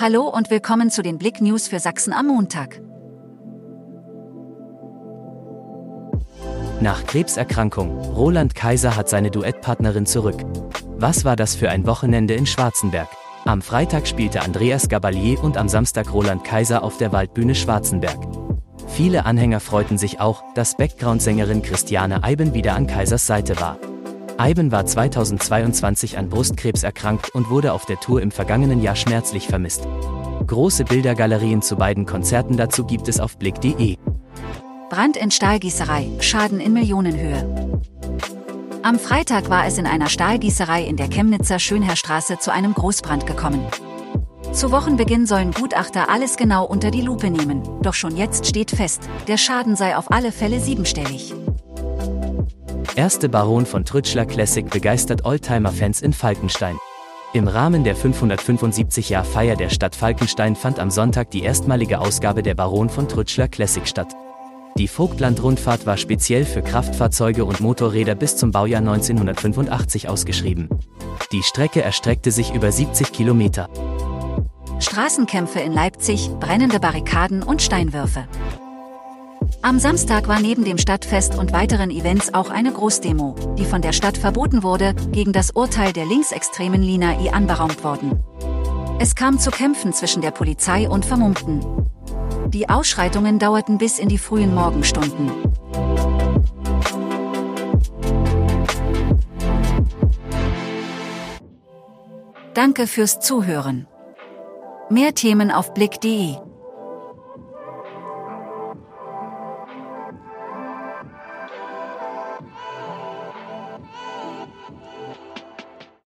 Hallo und willkommen zu den Blick News für Sachsen am Montag. Nach Krebserkrankung, Roland Kaiser hat seine Duettpartnerin zurück. Was war das für ein Wochenende in Schwarzenberg? Am Freitag spielte Andreas Gabalier und am Samstag Roland Kaiser auf der Waldbühne Schwarzenberg. Viele Anhänger freuten sich auch, dass Background-Sängerin Christiane Eiben wieder an Kaisers Seite war. Eiben war 2022 an Brustkrebs erkrankt und wurde auf der Tour im vergangenen Jahr schmerzlich vermisst. Große Bildergalerien zu beiden Konzerten dazu gibt es auf blick.de. Brand in Stahlgießerei, Schaden in Millionenhöhe. Am Freitag war es in einer Stahlgießerei in der Chemnitzer Schönherrstraße zu einem Großbrand gekommen. Zu Wochenbeginn sollen Gutachter alles genau unter die Lupe nehmen, doch schon jetzt steht fest, der Schaden sei auf alle Fälle siebenstellig. Erste Baron von Trütschler Classic begeistert Oldtimer-Fans in Falkenstein. Im Rahmen der 575-Jahr-Feier der Stadt Falkenstein fand am Sonntag die erstmalige Ausgabe der Baron von Trütschler Classic statt. Die Vogtland-Rundfahrt war speziell für Kraftfahrzeuge und Motorräder bis zum Baujahr 1985 ausgeschrieben. Die Strecke erstreckte sich über 70 Kilometer. Straßenkämpfe in Leipzig, brennende Barrikaden und Steinwürfe. Am Samstag war neben dem Stadtfest und weiteren Events auch eine Großdemo, die von der Stadt verboten wurde, gegen das Urteil der linksextremen Lina I anberaumt worden. Es kam zu Kämpfen zwischen der Polizei und Vermummten. Die Ausschreitungen dauerten bis in die frühen Morgenstunden. Danke fürs Zuhören. Mehr Themen auf blick.de